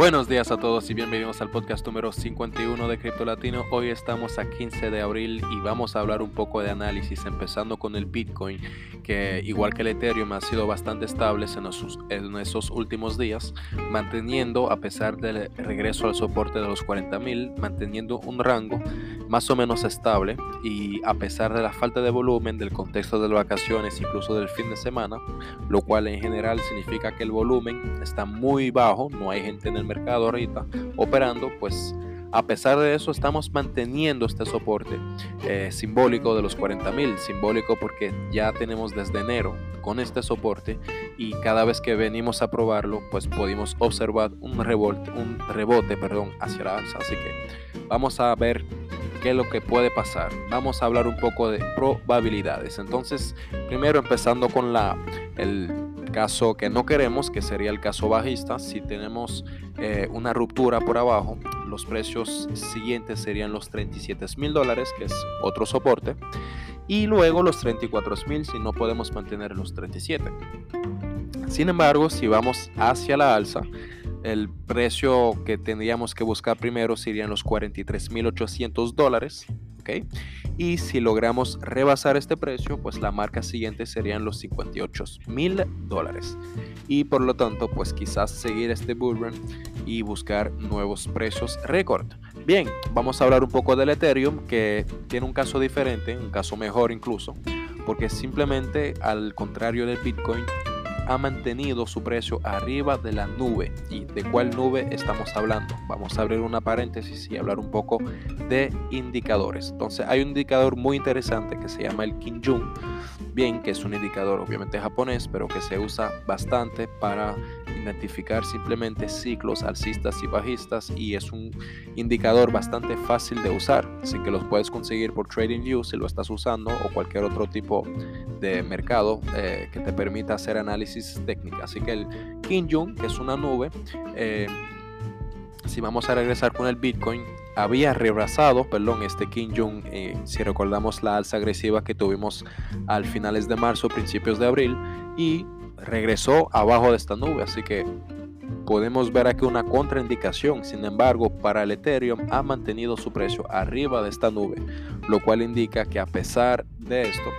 Buenos días a todos y bienvenidos al podcast número 51 de Cripto Latino. Hoy estamos a 15 de abril y vamos a hablar un poco de análisis, empezando con el Bitcoin, que igual que el Ethereum ha sido bastante estable en esos, últimos días, manteniendo, a pesar del regreso al soporte de los 40.000, manteniendo un rango más o menos estable y a pesar de la falta de volumen, del contexto de las vacaciones, incluso del fin de semana, lo cual en general significa que el volumen está muy bajo, no hay gente en el mercado ahorita operando, pues a pesar de eso estamos manteniendo este soporte eh, simbólico de los 40 mil, simbólico porque ya tenemos desde enero con este soporte y cada vez que venimos a probarlo pues pudimos observar un rebote, un rebote perdón, hacia la alza. Así que vamos a ver qué es lo que puede pasar. Vamos a hablar un poco de probabilidades. Entonces, primero empezando con la, el caso que no queremos, que sería el caso bajista, si tenemos eh, una ruptura por abajo, los precios siguientes serían los 37 mil dólares, que es otro soporte, y luego los 34 mil si no podemos mantener los 37. Sin embargo, si vamos hacia la alza, el precio que tendríamos que buscar primero serían los 43.800 dólares. Y si logramos rebasar este precio, pues la marca siguiente serían los 58 mil dólares. Y por lo tanto, pues quizás seguir este bull run y buscar nuevos precios récord. Bien, vamos a hablar un poco del Ethereum, que tiene un caso diferente, un caso mejor incluso, porque simplemente al contrario del Bitcoin, ha mantenido su precio arriba de la nube. ¿Y de cuál nube estamos hablando? Vamos a abrir una paréntesis y hablar un poco de indicadores. Entonces hay un indicador muy interesante que se llama el Kinjun. Bien, que es un indicador obviamente japonés, pero que se usa bastante para identificar simplemente ciclos alcistas y bajistas y es un indicador bastante fácil de usar, así que los puedes conseguir por TradingView si lo estás usando o cualquier otro tipo de mercado eh, que te permita hacer análisis técnico. Así que el Kinjun, que es una nube, eh, si vamos a regresar con el Bitcoin, había rebasado, perdón, este Kinjun, eh, si recordamos la alza agresiva que tuvimos al finales de marzo, principios de abril, y regresó abajo de esta nube, así que podemos ver aquí una contraindicación. Sin embargo, para el Ethereum ha mantenido su precio arriba de esta nube, lo cual indica que a pesar de esto,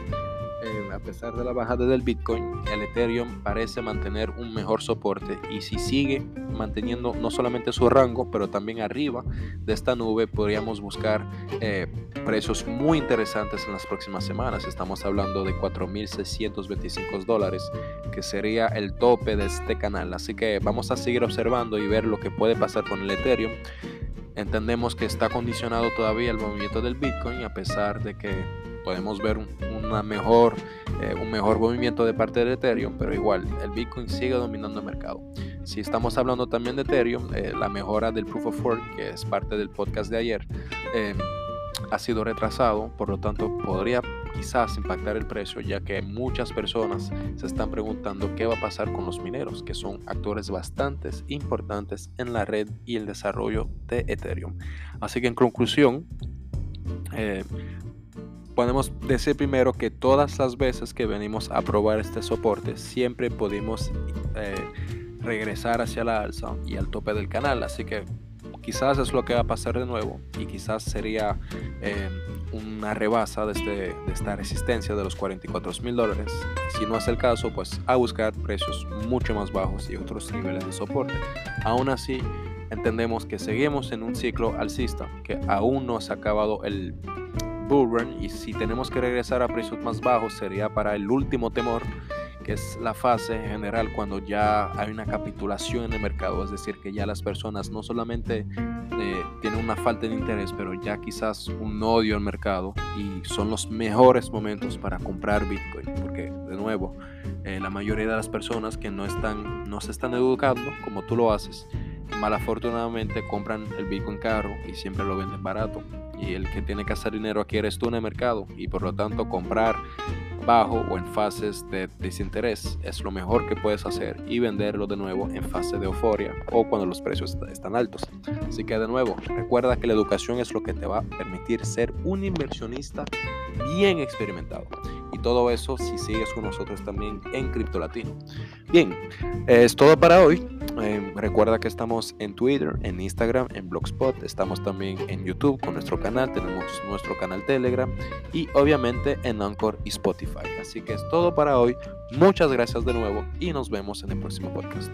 a pesar de la bajada del Bitcoin, el Ethereum parece mantener un mejor soporte y si sigue manteniendo no solamente su rango, pero también arriba de esta nube, podríamos buscar eh, precios muy interesantes en las próximas semanas. Estamos hablando de 4.625 dólares, que sería el tope de este canal. Así que vamos a seguir observando y ver lo que puede pasar con el Ethereum. Entendemos que está condicionado todavía el movimiento del Bitcoin, a pesar de que podemos ver una mejor, eh, un mejor movimiento de parte de Ethereum, pero igual el Bitcoin sigue dominando el mercado. Si estamos hablando también de Ethereum, eh, la mejora del Proof of Work, que es parte del podcast de ayer, eh, ha sido retrasado, por lo tanto podría quizás impactar el precio, ya que muchas personas se están preguntando qué va a pasar con los mineros, que son actores bastante importantes en la red y el desarrollo de Ethereum. Así que en conclusión, podemos decir primero que todas las veces que venimos a probar este soporte siempre pudimos eh, regresar hacia la alza y al tope del canal. Así que quizás es lo que va a pasar de nuevo y quizás sería eh, una rebasa de, este, de esta resistencia de los 44 mil dólares. Si no es el caso pues a buscar precios mucho más bajos y otros niveles de soporte. Aún así entendemos que seguimos en un ciclo alcista que aún no se ha acabado el y si tenemos que regresar a precios más bajos sería para el último temor que es la fase general cuando ya hay una capitulación en el mercado, es decir, que ya las personas no solamente eh, tienen una falta de interés, pero ya quizás un odio al mercado y son los mejores momentos para comprar Bitcoin, porque de nuevo, eh, la mayoría de las personas que no, están, no se están educando como tú lo haces, malafortunadamente compran el Bitcoin caro y siempre lo venden barato y el que tiene que hacer dinero aquí eres tú en el mercado y por lo tanto comprar bajo o en fases de desinterés es lo mejor que puedes hacer y venderlo de nuevo en fase de euforia o cuando los precios están altos. Así que de nuevo, recuerda que la educación es lo que te va a permitir ser un inversionista bien experimentado. Y todo eso si sigues con nosotros también en Cripto Latino. Bien, es todo para hoy. Eh, Recuerda que estamos en Twitter, en Instagram, en Blogspot, estamos también en YouTube con nuestro canal, tenemos nuestro canal Telegram y obviamente en Anchor y Spotify. Así que es todo para hoy. Muchas gracias de nuevo y nos vemos en el próximo podcast.